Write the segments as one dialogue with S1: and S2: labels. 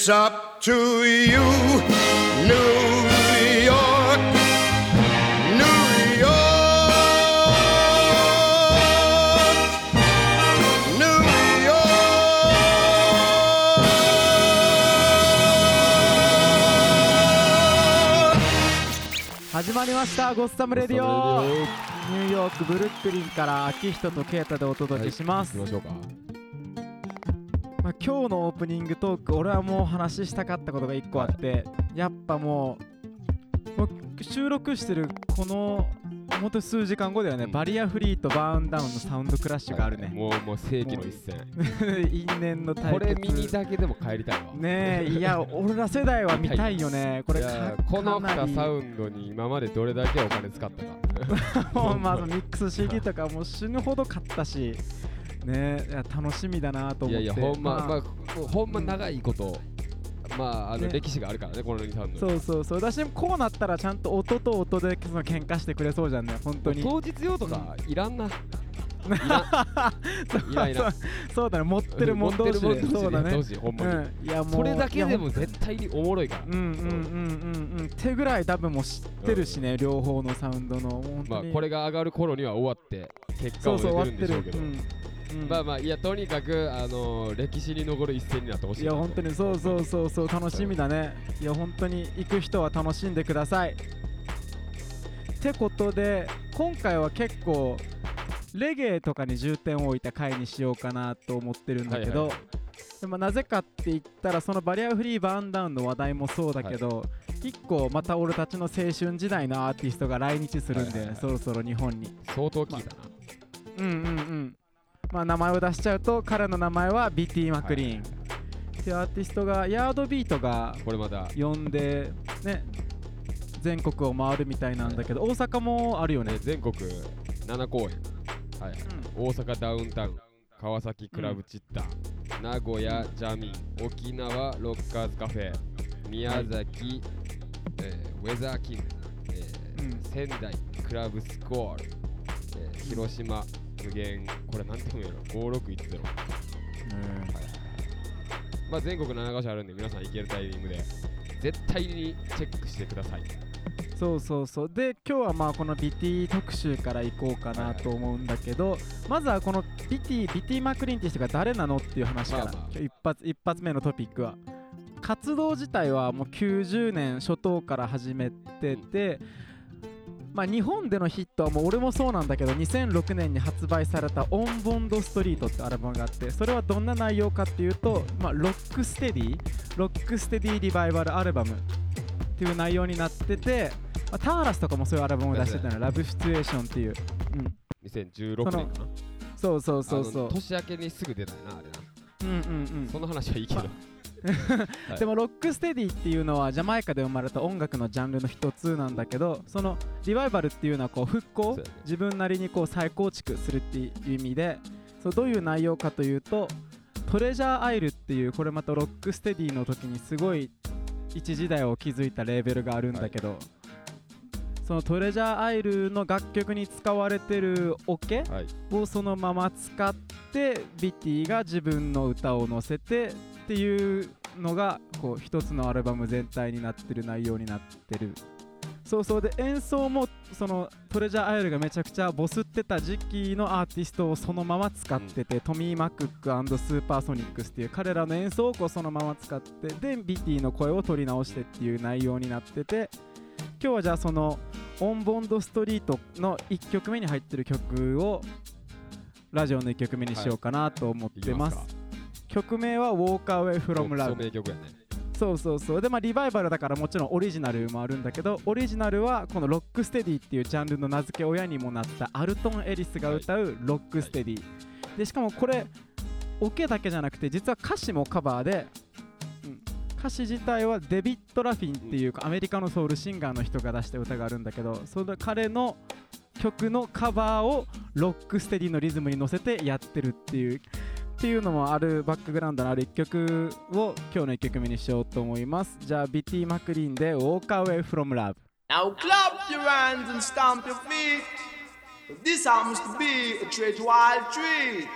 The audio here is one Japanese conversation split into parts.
S1: It's up to you, New York, New York, New York.
S2: 始まりましたゴッサムレディオ。ニューヨークブルックリンから秋人とケイタでお届けします、
S3: 行きましょうか
S2: まあ、今日のオープニングトーク俺はもう話したかったことが1個あって、やっぱもうもう収録してるこのほんと数時間後だよね、
S3: うん。
S2: バリアフリーとバーンダウンのサウンドクラッシュがあるね、
S3: もうもう世紀の一戦。
S2: 因縁の対決。
S3: これ見にだけでも帰りたいわ。
S2: ねえいや俺ら世代は見たいよね。これ
S3: この2
S2: かなり
S3: サウンドに今までどれだけお金使ったか。
S2: もうまずミックス CD とかもう死ぬほど買ったしねいや楽しみだなと
S3: い
S2: 思って。
S3: やいやほんま、
S2: まあ
S3: まあ、ほんま長いこと、まああの
S2: ね。
S3: 歴史があるからねこの2サウンド
S2: そうそうそう。私もこうなったらちゃんと音と音でその喧嘩してくれそうじゃんね本当に。
S3: 当日用とかいらんな、い
S2: そう。
S3: いらん
S2: そうそうだね持ってるもん同士で。
S3: 持ってるもん同士
S2: そうだね。うん。いやもう
S3: それだけでも絶対におもろいから、
S2: うんうんうんうんうん。手ぐらい多分もう知ってるしね、両方のサウンドの。
S3: まあこれが上がる頃には終わって結果
S2: そうそう
S3: も出
S2: 終わってる。
S3: んでしょうけど
S2: うん。うん。
S3: まあまあいやとにかくあのー歴史に残る一戦になってほしいなと。
S2: いや本当にそうそうそうそう楽しみだね。いや本当に行く人は楽しんでください。ってことで今回は結構レゲエとかに重点を置いた回にしようかなと思ってるんだけど、
S3: はいはい。
S2: でもなぜかって言ったらそのバリアフリーバーンダウンの話題もそうだけど、一個また俺たちの青春時代のアーティストが来日するんだよね、
S3: はいはいはい。
S2: そろそろ日本に。
S3: 相当聞いたな、
S2: うんうんうんまあ名前を出しちゃうと彼の名前はビティ・マクリーン、ってい。うアーティストがヤードビートが
S3: これまだ。
S2: 呼んでね全国を回るみたいなんだけど大阪もあるよね。
S3: ね、全国。7公演、はいはい。大阪ダウンタウン川崎クラブチッタ、名古屋ジャミン沖縄ロッカーズカフェ。宮崎、えーウェザーキング、えー
S2: うん。
S3: 仙台クラブスコアル、えー広島無限これなんて読むやろ？5610まあ全国7カ所あるんで皆さん行けるタイミングで絶対にチェックしてください。
S2: そうそうそう。で今日はまあこのビティ特集から行こうかなと思うんだけど、まずはこのビティビティ・マクリーンっていう人が誰なのっていう話から、
S3: まあまあ。
S2: 一発一発目のトピックは。活動自体はもう90年初頭から始めてて、まあ日本でのヒットはもう俺もそうなんだけど2006年に発売された「オンボンドストリート」ってアルバムがあってそれはどんな内容かっていうと、まあ、ロックステディロックステディリバイバルアルバムっていう内容になってて、まあ、ターラスとかもそういうアルバムを出してたのラブシチュエーションっていう、うん、
S3: 2016年か。な
S2: そうそうそうそう。
S3: 年明けにすぐ出たよなあれな。
S2: うんうんうん。
S3: その話はいいけど、はい
S2: でもロックステディっていうのはジャマイカで生まれた音楽のジャンルの一つなんだけどそのリバイバルっていうのはこう復興、自分なりにこう再構築するっていう意味でそうどういう内容かというとトレジャーアイルっていうこれまたロックステディの時にすごい一時代を築いたレーベルがあるんだけど、そのトレジャーアイルの楽曲に使われてるオケ
S3: はい。
S2: をそのまま使ってビティが自分の歌を載せてっていうのがこう一つのアルバム全体になってる内容になってる。そうそうで演奏もそのトレジャーアイルがめちゃくちゃボスってた時期のアーティストをそのまま使ってて、トミー・マクックスーパーソニックスっていう彼らの演奏をこうそのまま使ってでビティの声を取り直してっていう内容になってて今日はじゃあそのオンボンドストリートの1曲目に入ってる曲をラジオの1曲目にしようかなと思ってます,、
S3: いきますか
S2: 曲名は Walk Away From Love
S3: 名曲やね。
S2: そうそうそう。でまあリバイバルだからもちろんオリジナルもあるんだけどオリジナルはこのロックステディっていうジャンルの名付け親にもなったアルトン・エリスが歌うロックステディ、でしかもこれオケだけじゃなくて実は歌詞もカバーで、うん。歌詞自体はデビッド・ラフィンっていうアメリカのソウルシンガーの人が出した歌があるんだけどその彼の曲のカバーをロックステディのリズムに乗せてやってるっていうっていうのもあるバックグラウンドのある1曲を今日の1曲目にしようと思いますじゃあビティ・マクリーンで Walk Away From Love
S4: Now clap your hands and stamp your feet. This happens to be a treat wild treat.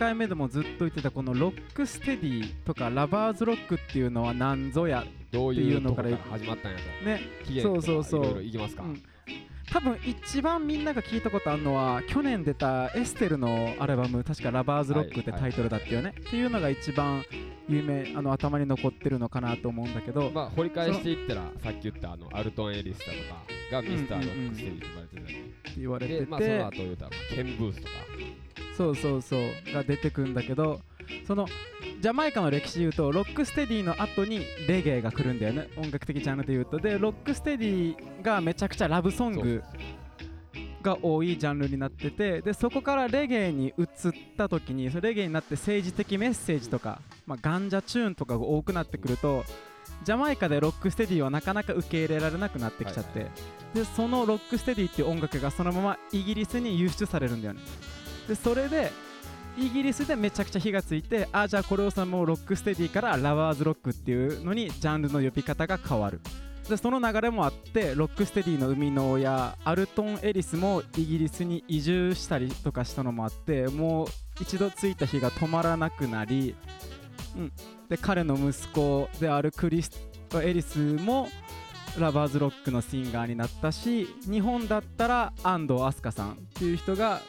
S2: 回目でもずっと言ってたこのロックステディとかラバーズロックっていうのは何ぞや
S3: どう
S2: って
S3: い
S2: ううのから
S3: 始まったんやと。
S2: ねそうそうそう。
S3: いろいろいきますか？
S2: うん。多分一番みんなが聞いたことあるのは去年出たエステルのアルバム確か「ラバーズロック」ってタイトルだったよね、っていうのが一番有名あの頭に残ってるのかなと思うんだけど、
S3: まあ、掘り返していったら、さっき言ったあのアルトン・エリスだとかがミスター・ロックステディと言われてたり、
S2: って言われてて、
S3: で、まあ、その後言うたら、ケン・ブースとか、
S2: そうそうそう。が出てくんだけどそのジャマイカの歴史で言うとロックステディの後にレゲエが来るんだよね。音楽的ジャンルで言うと。でロックステディがめちゃくちゃラブソングが多いジャンルになっててでそこからレゲエに移った時にレゲエになって政治的メッセージとか、まあ、ガンジャチューンとかが多くなってくるとジャマイカでロックステディはなかなか受け入れられなくなってきちゃって、
S3: はいは
S2: でそのロックステディっていう音楽がそのままイギリスに輸出されるんだよねでそれでイギリスでめちゃくちゃ火がついてあじゃあこれをさもうロックステディからラバーズロックっていうのにジャンルの呼び方が変わる。でその流れもあってロックステディの生みの親アルトン・エリスもイギリスに移住したりとかしたのもあってもう一度ついた火が止まらなくなり、うん、で彼の息子であるクリスト・エリスもラバーズロックのシンガーになったし日本だったら安藤飛鳥さんっていう人が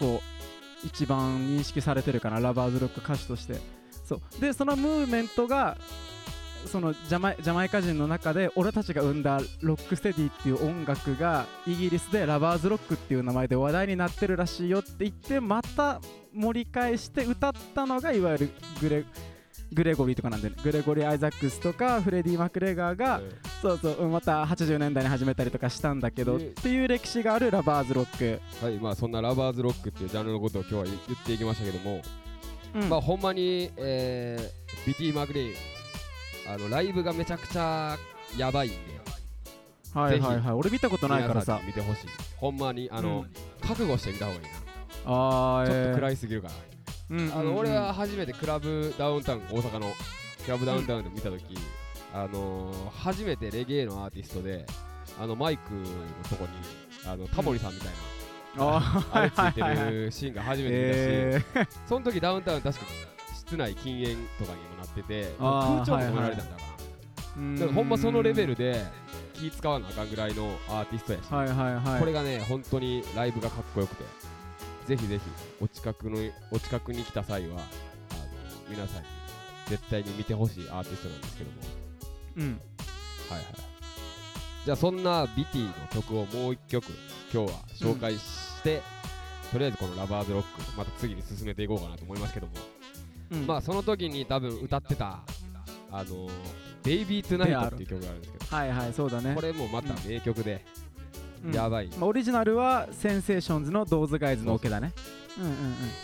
S2: こう一番認識されてるかなラバーズロック歌手として。そう。でそのムーブメントがそのジャマイジャマイカ人の中で俺たちが生んだロックステディっていう音楽がイギリスでラバーズロックっていう名前で話題になってるらしいよって言ってまた盛り返して歌ったのがいわゆるグレグレゴリーとかなんでグレゴリー・アイザックスとかフレディ・マクレガーが
S3: え
S2: そうそううんまた80年代に始めたりとかしたんだけどっ
S3: で
S2: ていう歴史があるラバーズロック、
S3: ーはい、まあ、そんなラバーズロックっていうジャンルのことを今日は言言っていきましたけども、
S2: うん。
S3: まあ、ほんまに、えー、ビティ・マクレイン、あのライブがめちゃくちゃやばいんで、
S2: はいはいはい。俺見たことないから
S3: 皆さ見てほしい。ほんまに、あの、覚悟してみた方がいいな。
S2: あー
S3: ちょっと
S2: え
S3: 暗いすぎるから。
S2: ーうん
S3: あの、
S2: うん
S3: 俺は初めてクラブダウンタウン、大阪のクラブダウンタウンで見たとき、あのー、初めてレゲエのアーティストで、あのマイクのとこに、あのタモリさんみたいな、
S2: あ
S3: れついてるシーンが初めて見たし、
S2: えー。
S3: その時ダウンタウン確か室内禁煙とかにもなってて、空調も止められたんだから、
S2: うん
S3: だからほんまそのレベルで気使わなあかんぐらいのアーティストやし、
S2: はいはいはい。
S3: これがね、本当にライブがかっこよくて、ぜひぜひお近くのお近くに来た際は、あの皆さんに絶対に見てほしいアーティストなんですけども、
S2: うん。
S3: はいはい。じゃあそんなビティの曲をもう一曲今日は紹介して、とりあえずこのラバーズロックまた次に進めていこうかなと思いますけども、
S2: うん。
S3: まあその時に多分歌ってたあの Baby Tonight っていう曲があるんですけど、
S2: はいはいそうだね。
S3: これもまた名曲で、
S2: うん
S3: やばい。
S2: まあオリジナルはセンセーションズの Those Guys のオケだねうんうんうん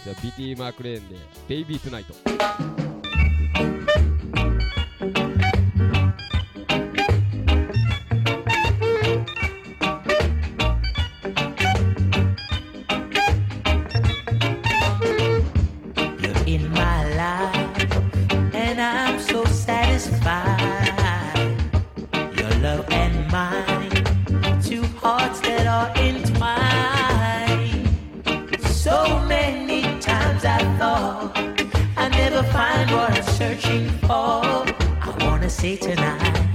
S3: じゃあビティ・マークレーンでベイビートゥナイト。
S5: Searching for. I wanna say tonight,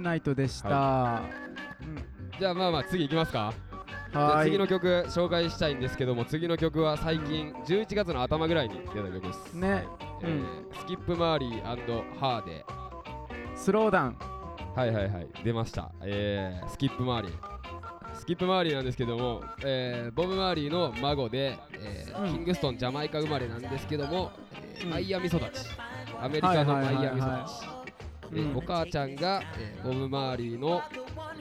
S2: Night」でした、
S3: じゃあまあまあ次いきますか。
S2: はい。
S3: 次の曲紹介したいんですけども次の曲は最近11月の頭ぐらいに出た曲です、
S2: ね。
S3: えースキップ・マーリーハーで
S2: Slow Down。
S3: はいはいはい。出ました、えースキップ・マーリー。スキップ・マーリーなんですけども、えーボブ・マーリーの孫で、えー
S2: うん。
S3: キングストンジャマイカ生まれなんですけども、えー
S2: うん。
S3: マイアミ育ち。アメリカのマイアミ育ち、
S2: はい
S3: で
S2: うん。
S3: お母ちゃんが、えーボブ・マーリーの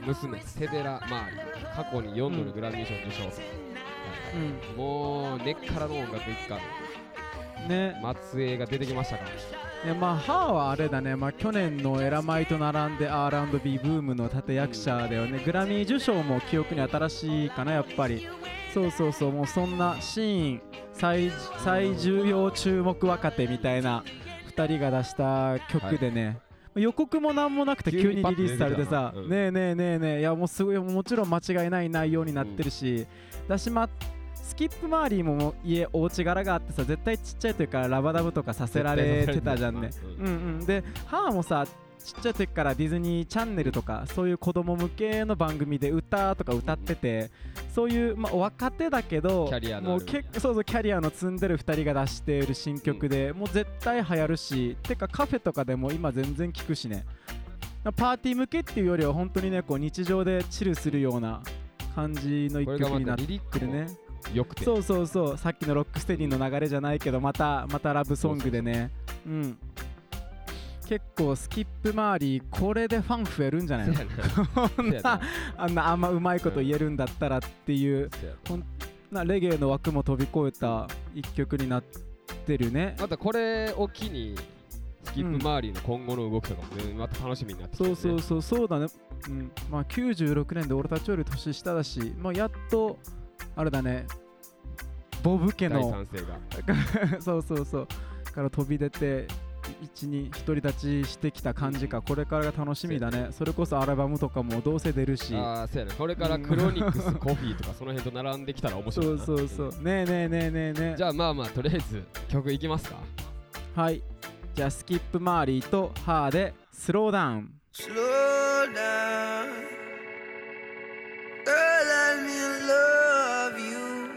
S3: 娘セデラ・マーリー過去に4度のグラミー賞受賞、
S2: う。ん。
S3: もう根っからの音楽一家。
S2: ね。
S3: 末裔が出てきましたから。
S2: ねまあハーはあれだね、まあ、去年のエラマイと並んで R&B ブームの立役者だよね、グラミー受賞も記憶に新しいかなやっぱり。そうそうそう。もうそんなシーン最最重要注目若手みたいな2人が出した曲でね、予告もなんもなくて急にリリースされてさ、ねえねえねえねえ。いやもうすごいもちろん間違いない内容になってるし、だしまスキップ周りも家お家柄があってさ絶対ちっちゃい時からラバダブとかさせられてたじゃんね。うんで母もさちっちゃい時からディズニーチャンネルとかそういう子供向けの番組で歌とか歌っててそういう、まあ、若手だけど
S3: キャリアのある。
S2: もうけそうそうキャリアの積んでる2人が出している新曲で、もう絶対流行るしてかカフェとかでも今全然聞くしね。パーティー向けっていうよりは本当にねこう日常でチルするような感じの一曲になってるね。
S3: 良くて。
S2: そうそうそう。さっきのロックステディの流れじゃないけどまたまたラブソングでね。うん結構スキップ周りこれでファン増えるんじゃないの？あんなあんまうまいこと言えるんだったらっていう
S3: そうやな
S2: なレゲエの枠も飛び越えた一曲になってるね。
S3: またこれを機にスキップ周りの今後の動きとかもねまた楽しみになってきてね。
S2: そうそうそうそうだね。うん。まあ96年で俺たちより年下だしまあやっとあれだね。ボブ家
S3: 第
S2: の そうそうそう。から飛び出て一に独り立ちしてきた感じかこれからが楽しみだね。それこそアルバムとかもどうせ出るし。
S3: ああそうやね。これからクロニクスコフィーとかその辺と並んできたら面白い
S2: そう
S3: な
S2: そうそう。ねえねえねえねえねえ。
S3: じゃあまあまあとりあえず曲いきますか。
S2: はい。じゃあスキップマーリーとハーでスローダウン。
S1: Slow down. Girl, let me love you.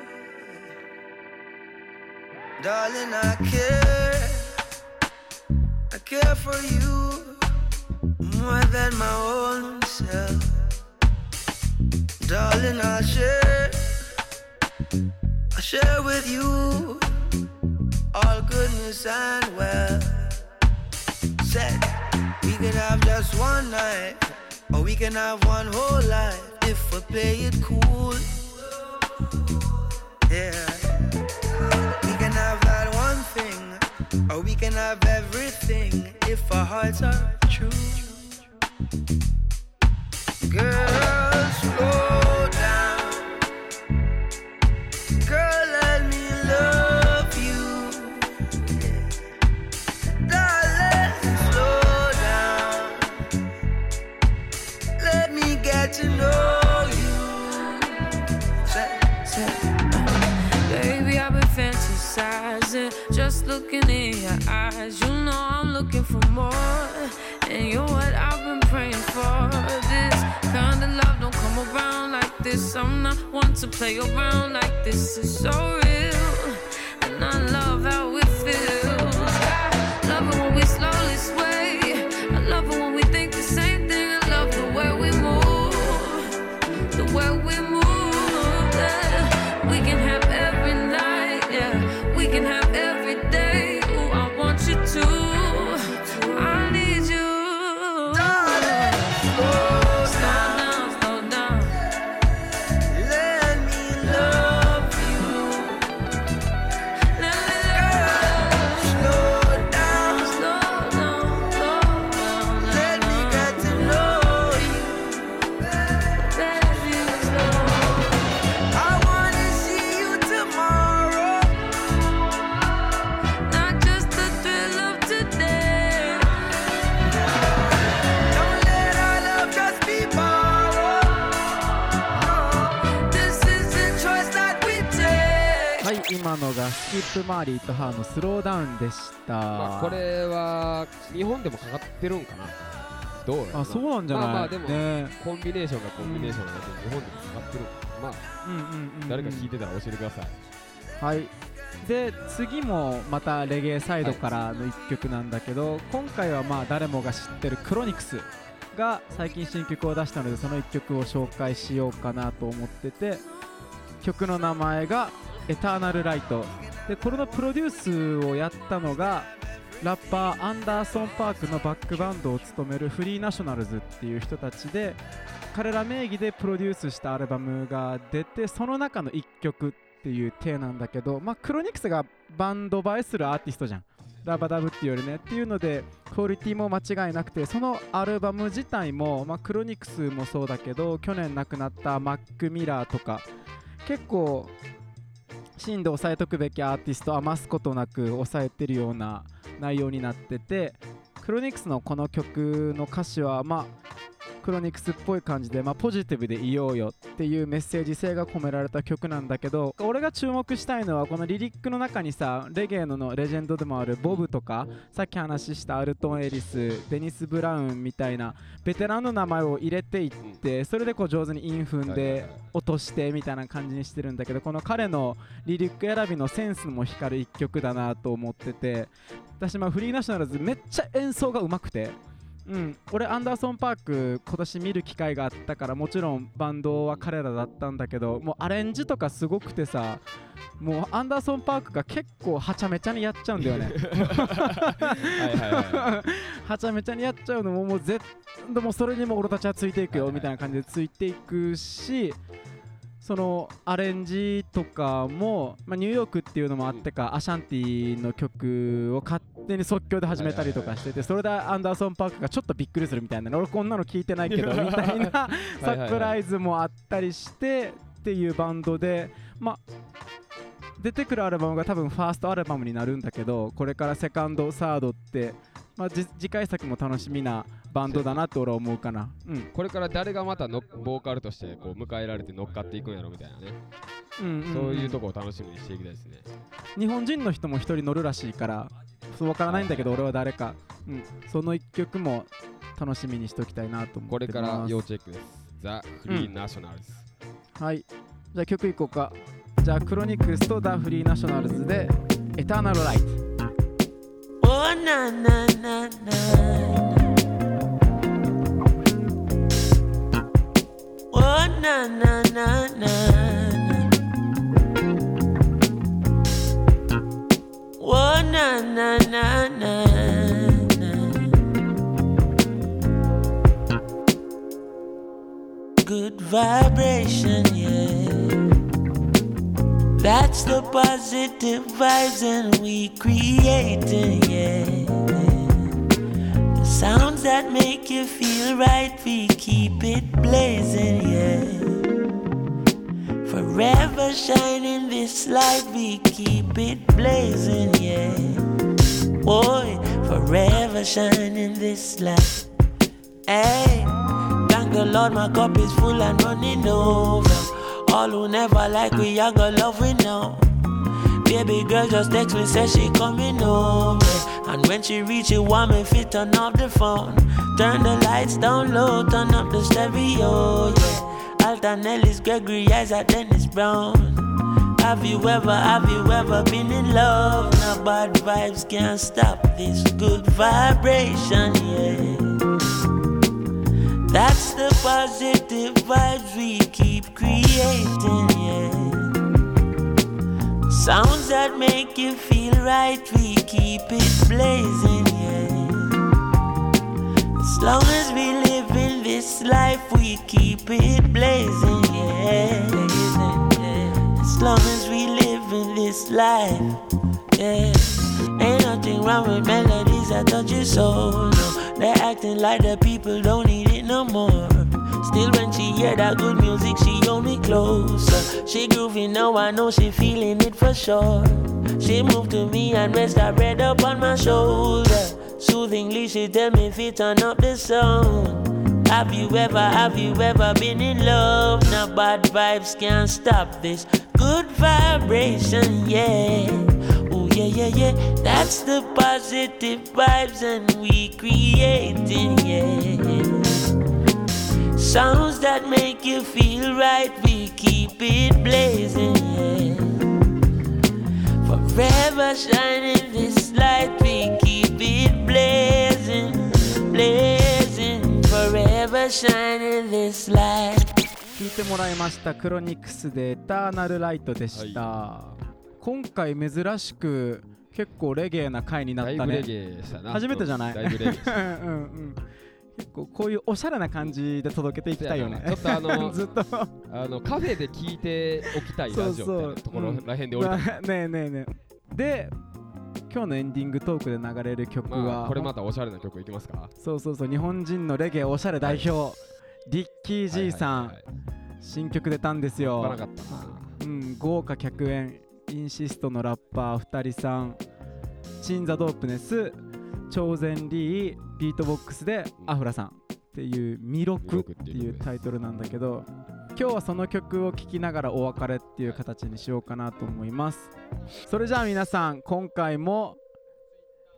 S1: Darling, I care. Care for you more than my own self. Darling, I'll share. I'll share with you all goodness and wealth. Said we can have just one night, or we can have one whole life if we play it cool. Yeah, or we can have everything if our hearts are true. Girl, slow down. Girl, let me love you. Darling, slow down. Let me get to know
S6: Just looking in your eyes, you know I'm looking for more. And you're what I've been praying for. This kind of love don't come around like this. I'm not one to play around like this. It's so real,
S2: マーリーとハーのスローダウンでした、
S3: まあ、これは日本でもかかってるんかな。どう
S2: あそうなんじゃない、
S3: まあまあでも
S2: ね。
S3: コンビネーションがコンビネーションだけど日本でもかかってる。まあ
S2: うん。うんうんうん
S3: 誰か聞いてたら教えてください、
S2: はい。で次もまたレゲエサイドからの1曲なんだけど、今回はまあ誰もが知ってるクロニクスが最近新曲を出したのでその1曲を紹介しようかなと思ってて曲の名前が「エターナルライト」でこれのプロデュースをやったのがラッパーアンダーソン・パークのバックバンドを務めるフリーナショナルズっていう人たちで彼ら名義でプロデュースしたアルバムが出てその中の1曲っていう体なんだけど、まあ、クロニクスがバンド映えするアーティストじゃん。ラバダブっていうよりねっていうのでクオリティも間違いなくてそのアルバム自体も、まあ、クロニクスもそうだけど去年亡くなったマック・ミラーとか結構芯で押さえとくべきアーティスト余すことなく押さえてるような内容になっててクロニクスのこの曲の歌詞はまあクロニクスっぽい感じで、まあ、ポジティブでいようよっていうメッセージ性が込められた曲なんだけど俺が注目したいのはこのリリックの中にさレゲエののレジェンドでもあるボブとかさっき話したアルトン・エリスデニス・ブラウンみたいなベテランの名前を入れていってそれでこう上手に韻踏んで落としてみたいな感じにしてるんだけどこの彼のリリック選びのセンスも光る一曲だなと思ってて私まあフリーナショナルズめっちゃ演奏が上手くてうん、俺アンダーソン・パーク今年見る機会があったからもちろんバンドは彼らだったんだけどもうアレンジとかすごくてさもうアンダーソン・パークが結構はちゃめちゃにやっちゃうんだよね。
S3: はいはいは
S2: はちゃめちゃにやっちゃうのももうぜでもそれにも俺たちはついていくよみたいな感じでついていくしそのアレンジとかも、まあ、ニューヨークっていうのもあってか、アシャンティの曲を勝手に即興で始めたりとかしてて、それでアンダーソン・パークがちょっとびっくりするみたいなね俺こんなの聞いてないけどみたいなサプライズもあったりしてっていうバンドでまあ出てくるアルバムが多分ファーストアルバムになるんだけどこれからセカンドサードって、まあ、じ次回作も楽しみなバンドだなって俺は思うかな。うん。
S3: これから誰がまたのボーカルとしてこう迎えられて乗っかっていくんやろみたいなね、
S2: うんうんうん。
S3: そういうとこを楽しみにしていきたいですね。
S2: 日本人の人も一人乗るらしいからそうわからないんだけど俺は誰か、うん、その一曲も楽しみにしておきたいなと思ってます。
S3: これから要チェックです。ザ・フリーナショナルズ、
S2: はい。じゃあ曲いこうか。じゃあクロニクスとダ・フリーナショナルズでエターナルライト
S7: Oh na na na na. Oh na na na na. Oh na na na na. Good vibration, yeah. That's the positive vibes and we creating, yeah. The sounds that make you feel right, we keep it blazing, yeah. Forever shining this light, we keep it blazing, yeah. Boy, forever shining this light. Hey, thank the Lord, my cup is full and running over. All who never like we, I got love we know. Baby girl just text me, say she coming home. And when she reach it, want me fit turn off the phone. Turn the lights down low, turn up the stereo. Yeah. Alton Ellis, Gregory Isaac, Dennis Brown. Have you ever, have you ever been in love? Now bad vibes can't stop this good vibration, yeah. That's the positive vibes we keep creating, yeah. Sounds that make you feel right, we keep it blazing, yeah. As long as we live in this life, we keep it blazing, yeah. As long as we live in this life, yeah. Ain't nothing wrong with melodies that touch your soul. No, they're acting like the people don't need it no more. Still, when she hear that good music, she hold me closer. She groovy now, I know she feeling it for sure. She moved to me and rest her head up on my shoulder. Soothingly, she tell me if it turn up the sound. Have you ever, have you ever been in love? Now bad vibes can't stop this good vibration, yeah. Oh yeah, yeah, yeah. That's the positive vibes and we creating, yeah. Sounds that make you feel right, we keep it blazing. Forever shining this light, we keep it blazing, blazing. Forever shining this light.
S2: 聞いてもらいましたクロニクスでエターナルライトでした、今回珍しく結構レゲエな回になった
S3: だいぶレ
S2: ね
S3: ゲエしたな
S2: 初めてじゃない
S3: だいぶレゲエした
S2: うんうんうん結構こういうおしゃれな感じで届けていきたいよね。
S3: ちょっとあの
S2: ずっと。
S3: あのカフェで聞いておきたいラジオみたいなところらへんで降りた、
S2: まあねえねえねえ。で今日のエンディングトークで流れる曲は、
S3: まあ、これまたおしゃれな曲いきますか？
S2: そうそうそう。日本人のレゲエおしゃれ代表、リッキー G さん、
S3: はいはいはい。
S2: 新曲出たんですよ。うん、豪華客演。インシストのラッパー2人さん。チンザ・ドープネス。超然リービートボックスでアフラさんっていう「ミロク」っていうタイトルなんだけど今日はその曲を聴きながらお別れっていう形にしようかなと思います。それじゃあ皆さん今回も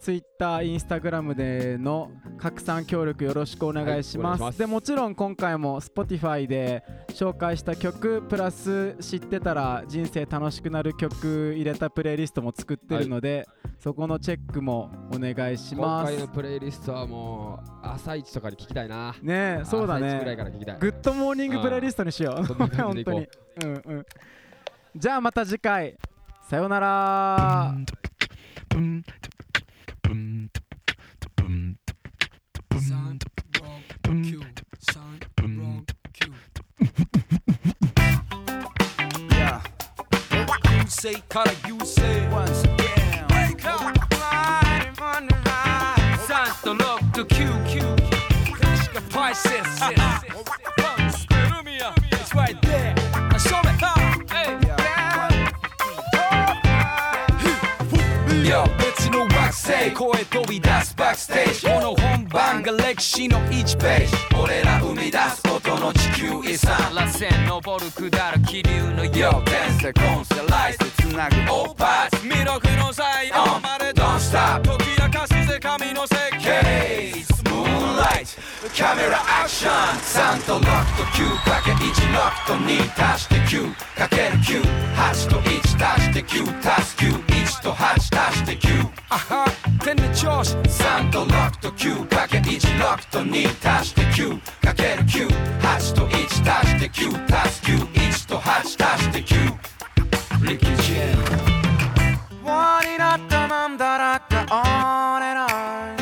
S2: Twitter、Instagram での拡散協力よろしくお願いします,、
S3: はいお願いします。
S2: でもちろん今回も Spotify で紹介した曲プラス知ってたら人生楽しくなる曲入れたプレイリストも作ってるので、そこのチェックもお願いし
S3: 今
S2: ます。
S3: 回のプレイリストはもう朝一とかに聞きたいな。
S2: ねえそうだ
S3: 朝一ぐらい
S2: ね
S3: から聞きたい。
S2: グッドモーニングプレイリストにしよう。
S3: そん。
S2: 本当にうんうん。じゃあまた次回。さようなら。
S8: 三 rock Q 三 rock Q
S4: Yeah. You say, color, you say. Once to Q. Kashka prices. It's right there. I show me how. Hey. Yo, 別の惑星声飛び出すバックステージこの本番が歴史の1ページ俺ら生み出す音の地球遺産螺旋登る下る気流のよう転生コンセライスでつなぐオーパーツ魅力の才能まで Don't stop 解き明かすぜ神の設計。Moonlight. カメラアクション。3と6と9かけ1 6と2足して9かける98と1足して9足す91と8足して9あは天の調子。3と6と9かけ1 6と2足して9かける98と1足して9足す91と8足して9リキジェン輪になったまんだらか on and on.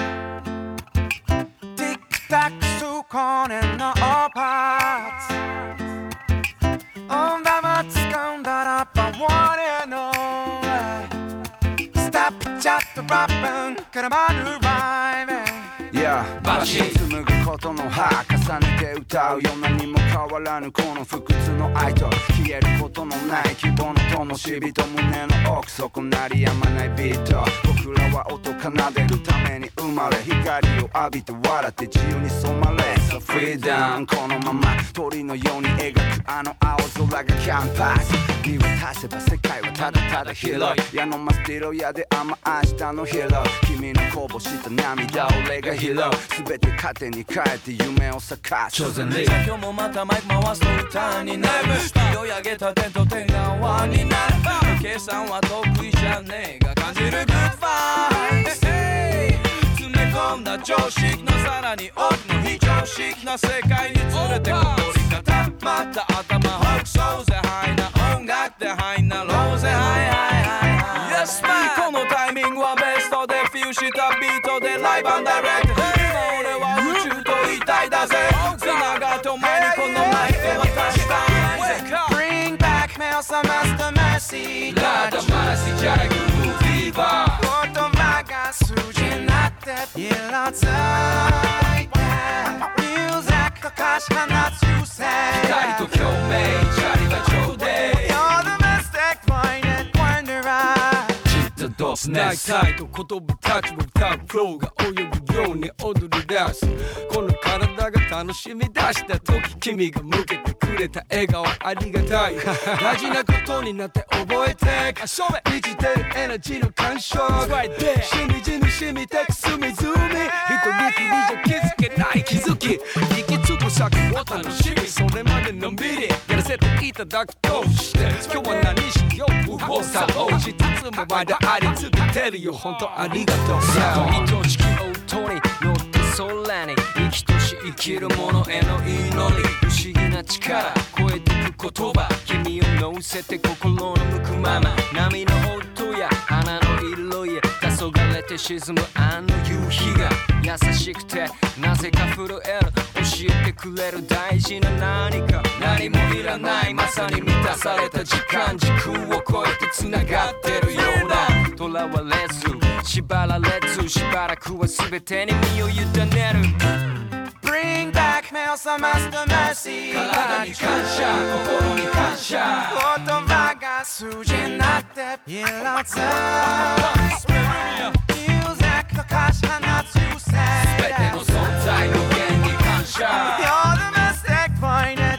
S4: ティックタック数光年のパーツ音玉掴んだらば one and only スタップチャットラップンからまるライブ
S5: Yeah. バシ紡ぐことの歯重ねて歌うよ何も変わらぬこの不屈の愛と消えることのない希望の灯火と胸の奥底鳴りやまないビート僕らは音奏でるために生まれ光を浴びて笑って自由に染まれこのまま鳥のように描くあの青空がキャンパス。見渡せば世界はただただ広い。矢のマスティロやで甘明日のヒーロー。君のこぼした涙を俺が拾う全て糧に変えて夢を咲かす。
S4: 今日もまたマイク回すと歌になるスピード上げた点と点が輪になる計算は得意じゃねえが感じるグッドファイブ詰め込んだ常識のさらに奥の非常識な世界に連れてこり方また頭ほくそうぜハイな音楽でハイなろうぜハイハイハイハイ Yes man. このタイミングはベストでフューしたビートでライブダイレクト。今俺は宇宙と一体だぜ。繋がってお前にこのマイクで渡したい
S5: Bring back Melsa Master Mercy
S4: ラダマシジャラグ
S5: 歌詞放つ
S4: きっとどスナイサイと言葉たちを歌うフローが泳ぐように踊り出すこの体が楽しみ出した時君が向けてくれた笑顔ありがたい。大事なことになって覚えて遊べ生きてるエナジーの感触しみじみ染みてく隅々一人きりじゃ気づけない気づき。行き着く先を楽しみ。それまでのんびりせていただくとして今日は何しよ。う。右往左往しつつもまだあり続けるよ。本当ありがとう。さあ愛しき音に乗って空に生きとし生きるものへの祈り不思議な力超えてく言葉君を乗せて心の向くまま波の音や花の色へて沈むあの夕日が優しくてなぜか震える教えてくれる大事な何か何もいらないまさに満たされた時間時空を超えて繋がってるような。囚われず縛られずしばらくは全てに身を委ねる。
S5: Bring back Melsa Master Mercy
S4: 体に感謝。心に感謝。
S5: 言葉が数字になっていてミュージックと歌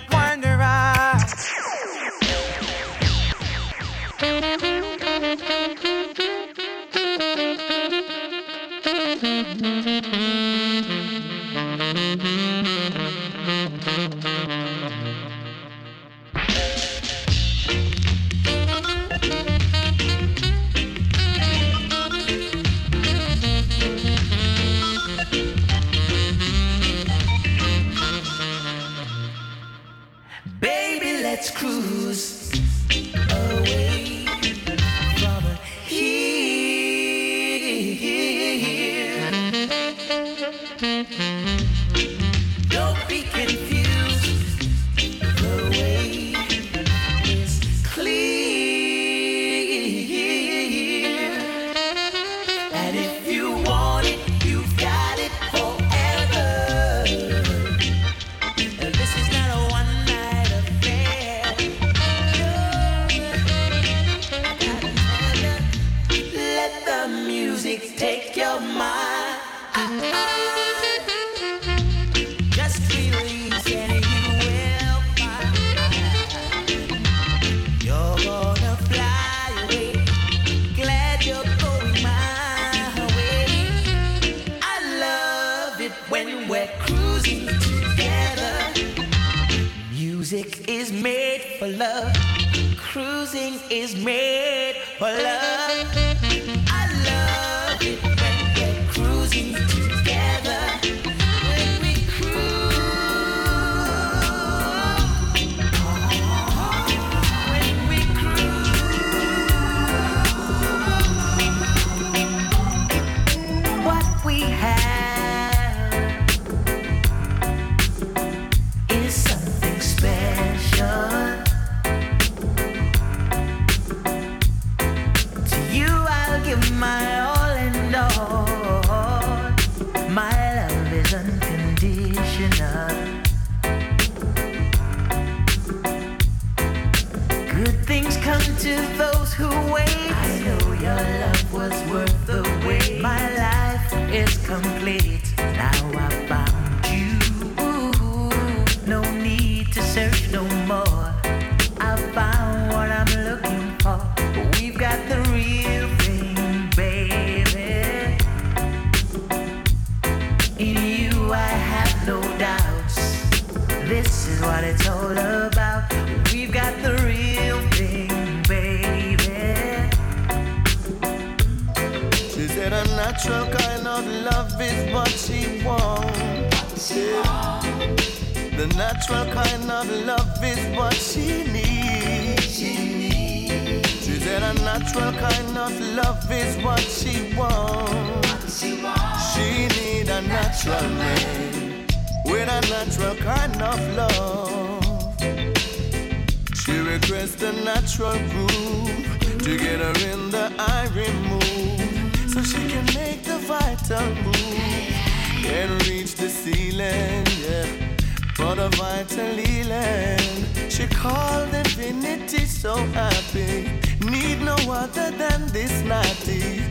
S1: other than this natty,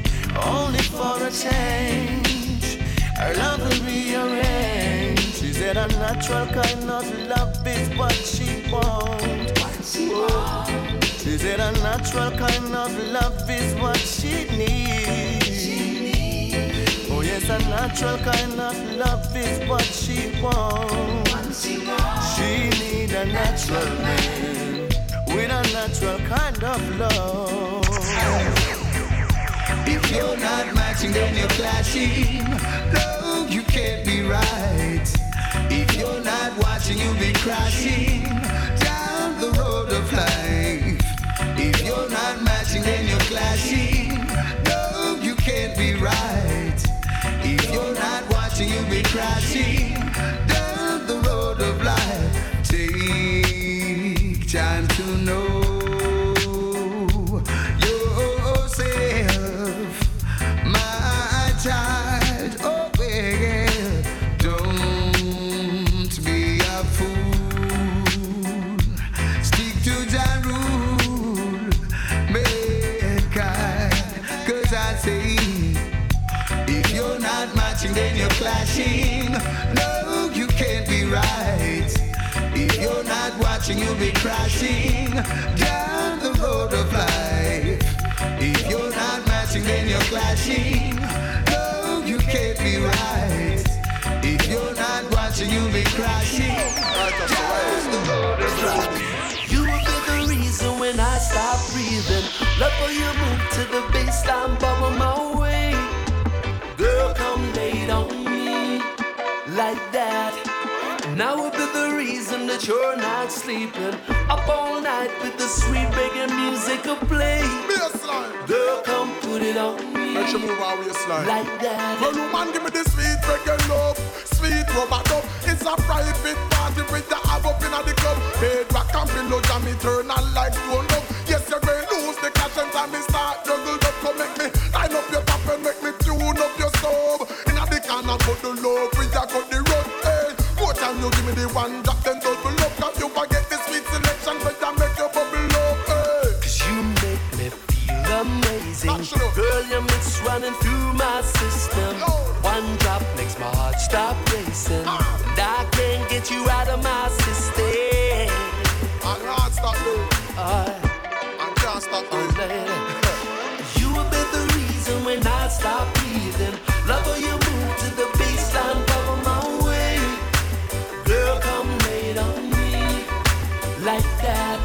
S1: only for a change. Her love will rearrange. She said a natural kind of love is what she wants. Oh. She said a natural kind of love is what she needs. Oh yes, a natural kind of love is what she wants. She need a natural man with a natural kind of love.
S9: If you're not matching, then you're clashing. No, you can't be right. If you're not watching, you'll be crashing down the road of life. If you're not matching, then you're clashing. No, you can't be right. If you're not watching, you'll be crashing down the road clashing. No, you can't be right. If you're not watching, you'll be crashing down the road of life. If you're not matching, then you're clashing. No, you can't be right. If you're not watching, you'll be crashing down the road of life.
S10: You will be the reason when I stop breathing. Love how you move to the baseline, bubble my that you're not sleeping. Up all night with the sweet reggae music a play. Girl, come put it on me
S11: Make sure move our waistline.
S10: like that.
S11: Well, woman, give me the sweet reggae love, sweet rubber dub. It's a private party with the ab up in the club. Bed rock and pillow jam, eternal like stone up. Yes, you're going lose the cash and time me start juggle up. Come make me line up your top and make me tune up your stove. In the corner, put the love, we got the road. Hey, more time you give me the one
S10: amazing. Girl, your mix running through my system. One drop makes my heart stop racing. And I can't get you out of my system.
S11: I can't stop.
S10: Uh,
S11: I can't stop
S10: oh. You will be the reason when I stop breathing. Love how you move to the baseline, cover my way. Girl, come lay on me like that.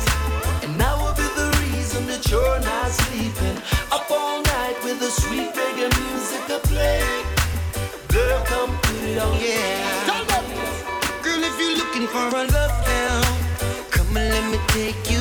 S10: And I will be the reason that you're not sweet reggae music to play. Girl, come put it on.
S9: Yeah. Girl, if you're looking for a love now, come and let me take you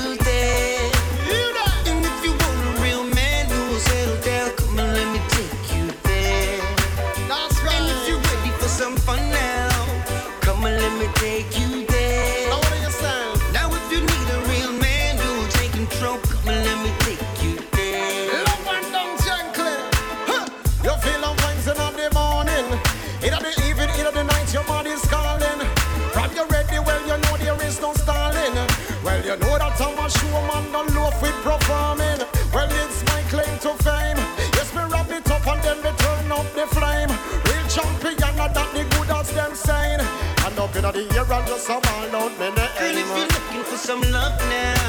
S11: of the
S12: year and just a ball out many
S13: Girl, if you're looking for some love now.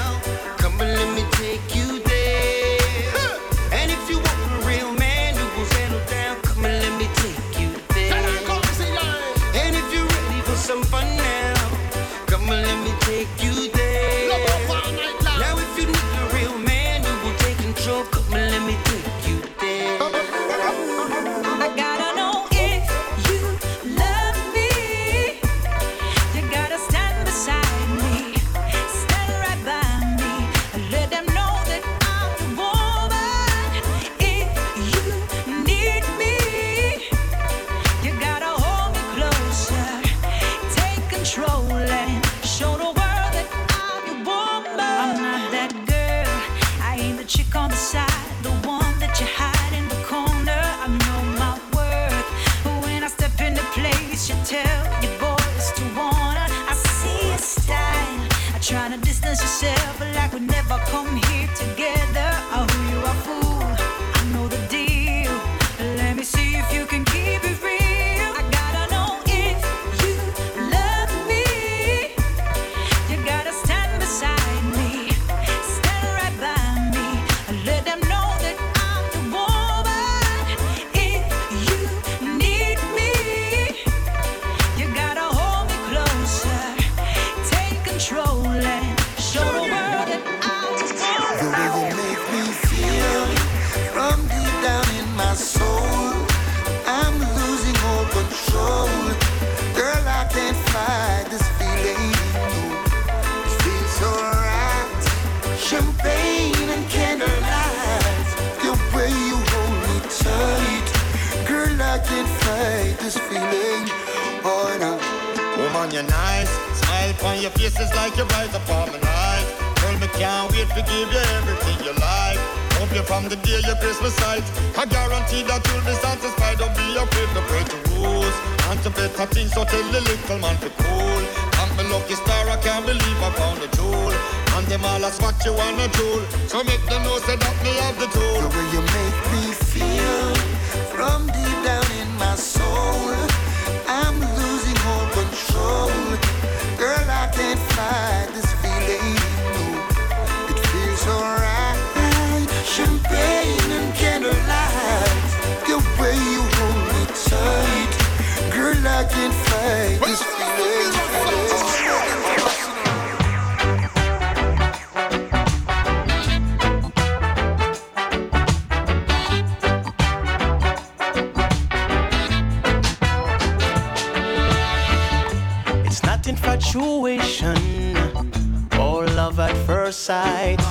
S10: right.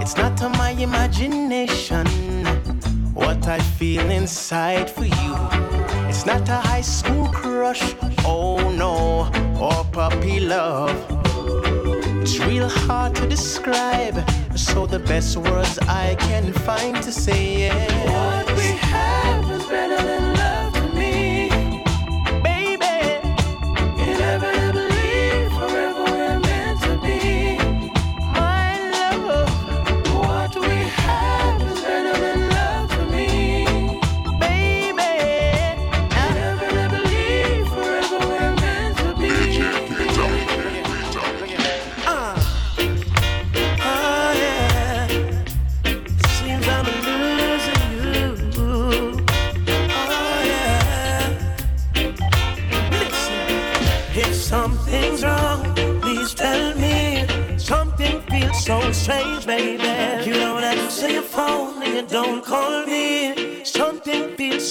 S10: It's not to
S14: my
S13: imagination what I feel inside for you. It's not a high school crush, oh no, or puppy love. It's real hard to describe, so the best words I can find to say is what we have is better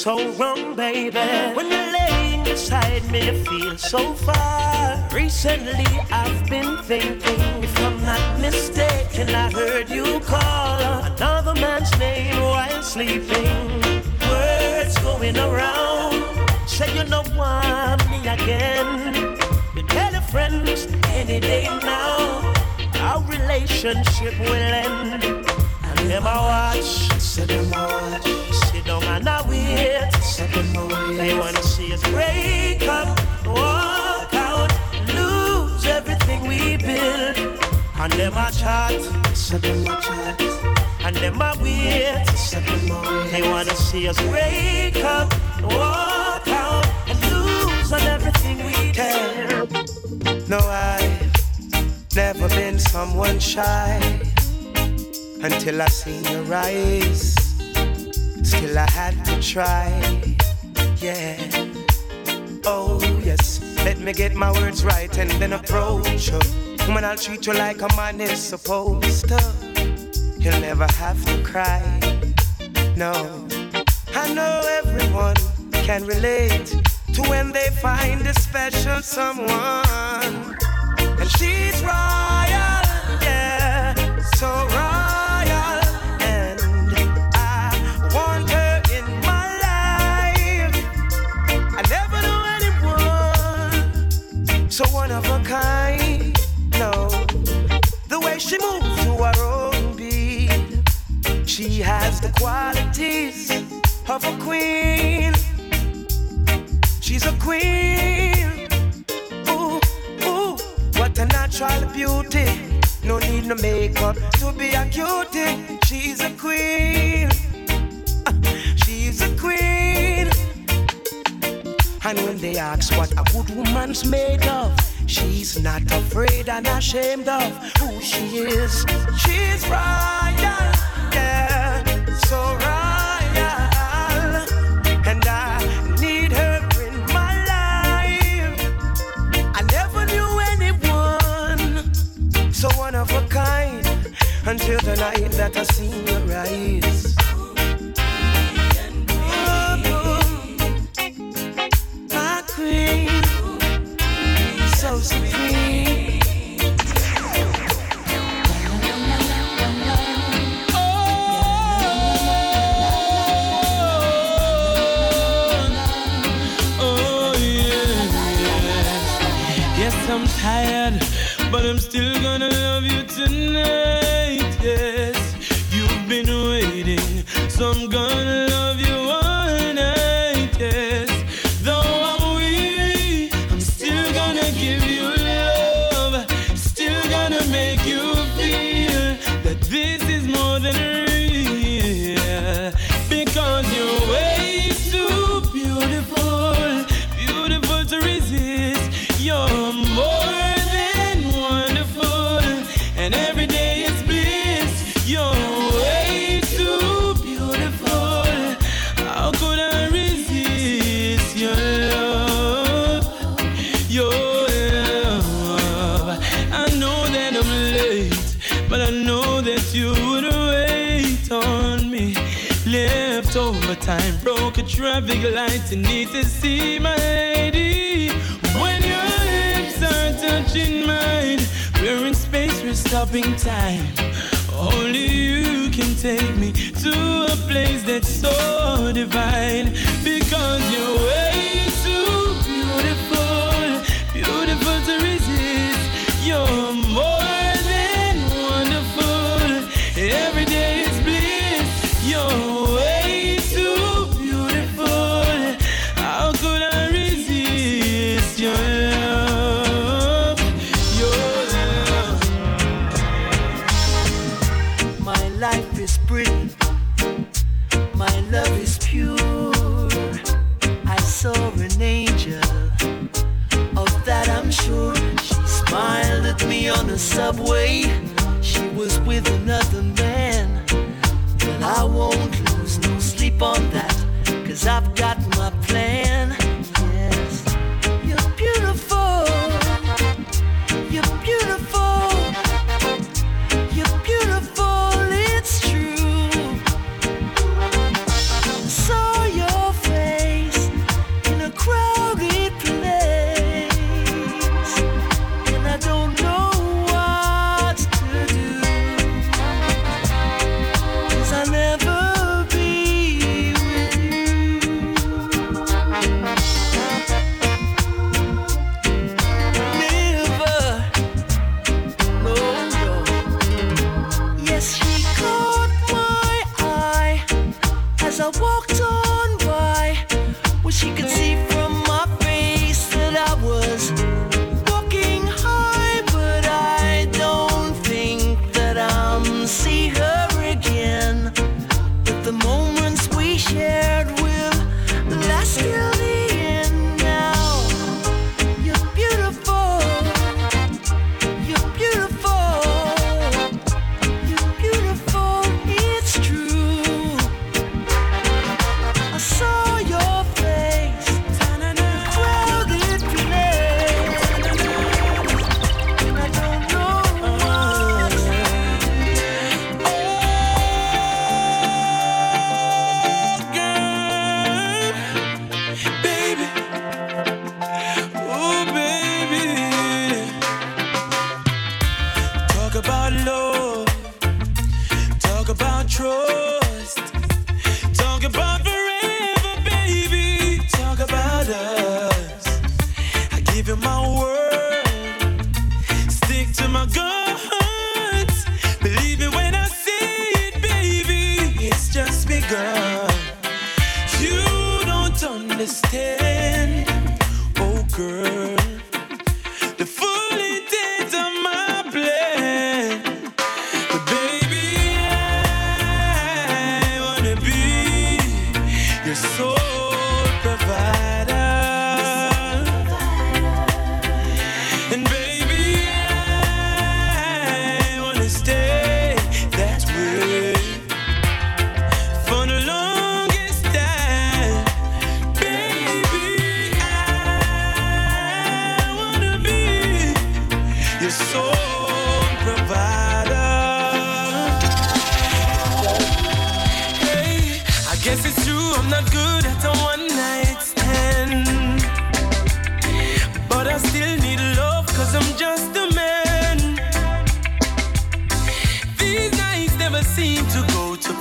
S10: so wrong, baby. When you're laying beside me, it feels so far. Recently, I've been thinking, if I'm not mistaken, I heard you call another man's name while sleeping. Words going around, say you don't want me again. You tell your friends any day now, our relationship will end. And them I watch, said them I watch sit down and I wait. They wanna see us break up, walk out, lose everything we build. And them a chat, and them a wait. They wanna see us break up, walk out, and lose on everything we care. No, I've never been someone shy until I seen your eyes Still, I had to try. Yeah. Oh, yes. Let me get my words right and then approach you. Woman, I'll treat you like a man is supposed to. You'll never have to cry. No. I know everyone can relate to when they find a special someone. Qualities of a queen. She's a queen. Ooh, ooh, what a natural beauty. No need no makeup to be a cutie. She's a queen. She's a queen. And when they ask what a good woman's made of, she's not afraid and ashamed of who she is. She's royal, one of a kind until the night that I seen your eyes. Oh, my queen, so supreme.
S15: But I'm still gonna love you tonight. Yes, you've been waiting, so I'm gonna traffic light, and need to see my lady. When your lips are touching mine, we're in space, we're stopping time. Only you can take me to a place that's so divine because you're way too beautiful, beautiful to resist. You're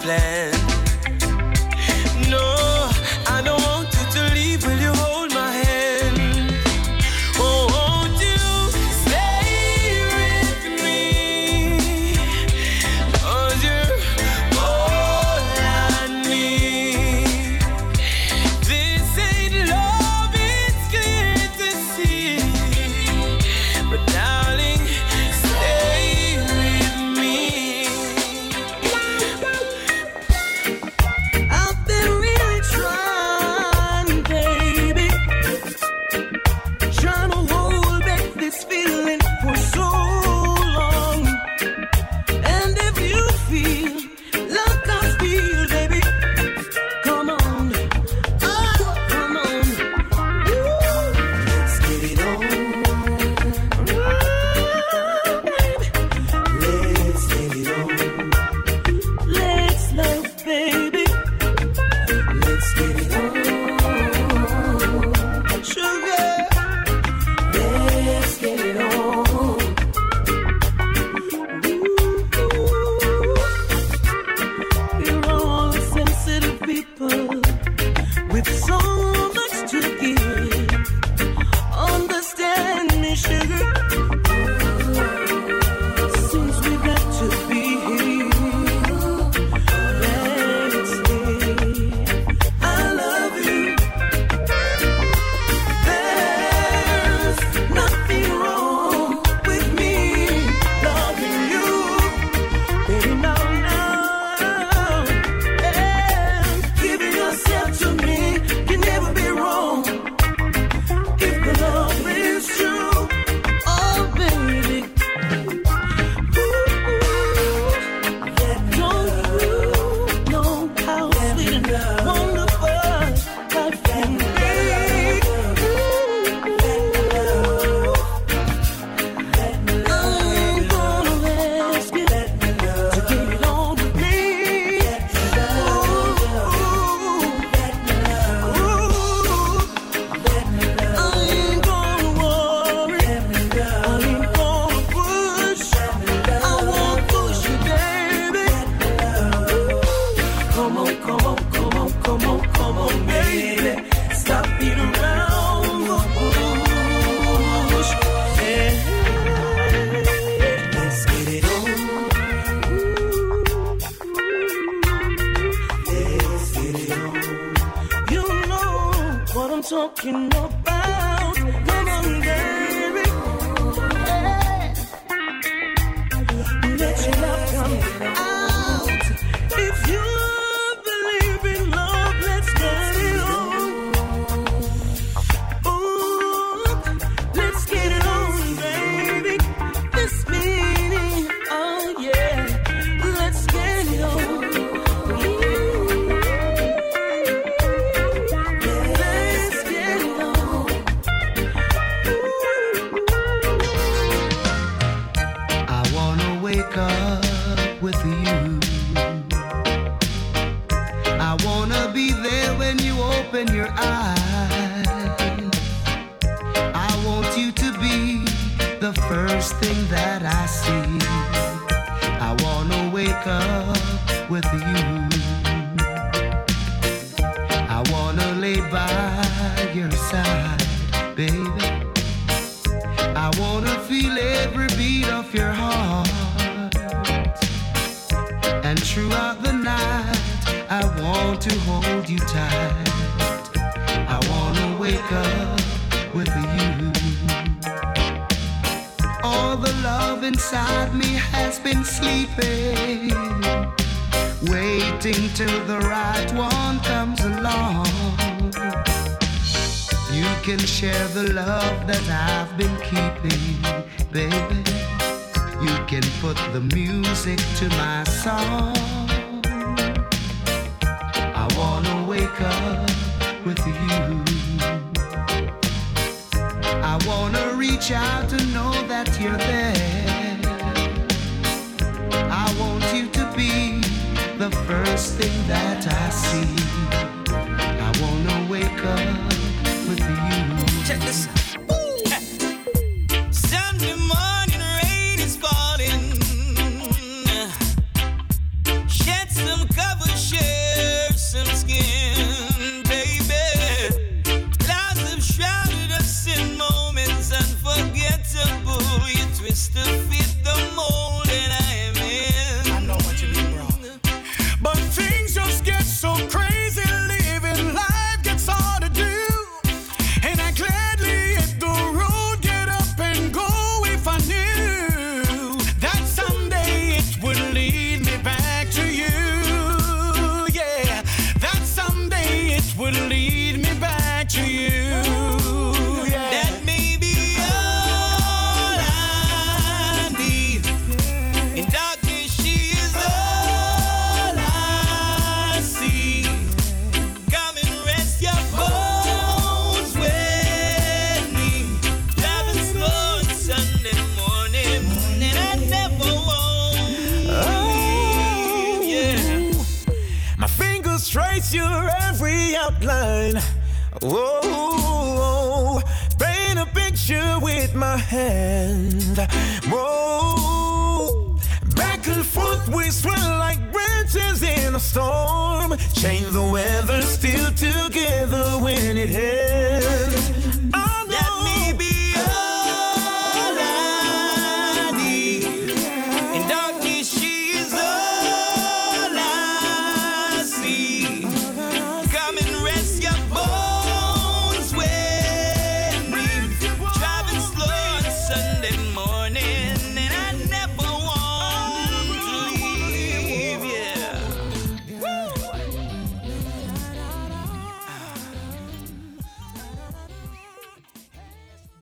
S10: plan.
S9: का share the love that I've been keeping, baby. You can put the music to my song.
S16: Mr.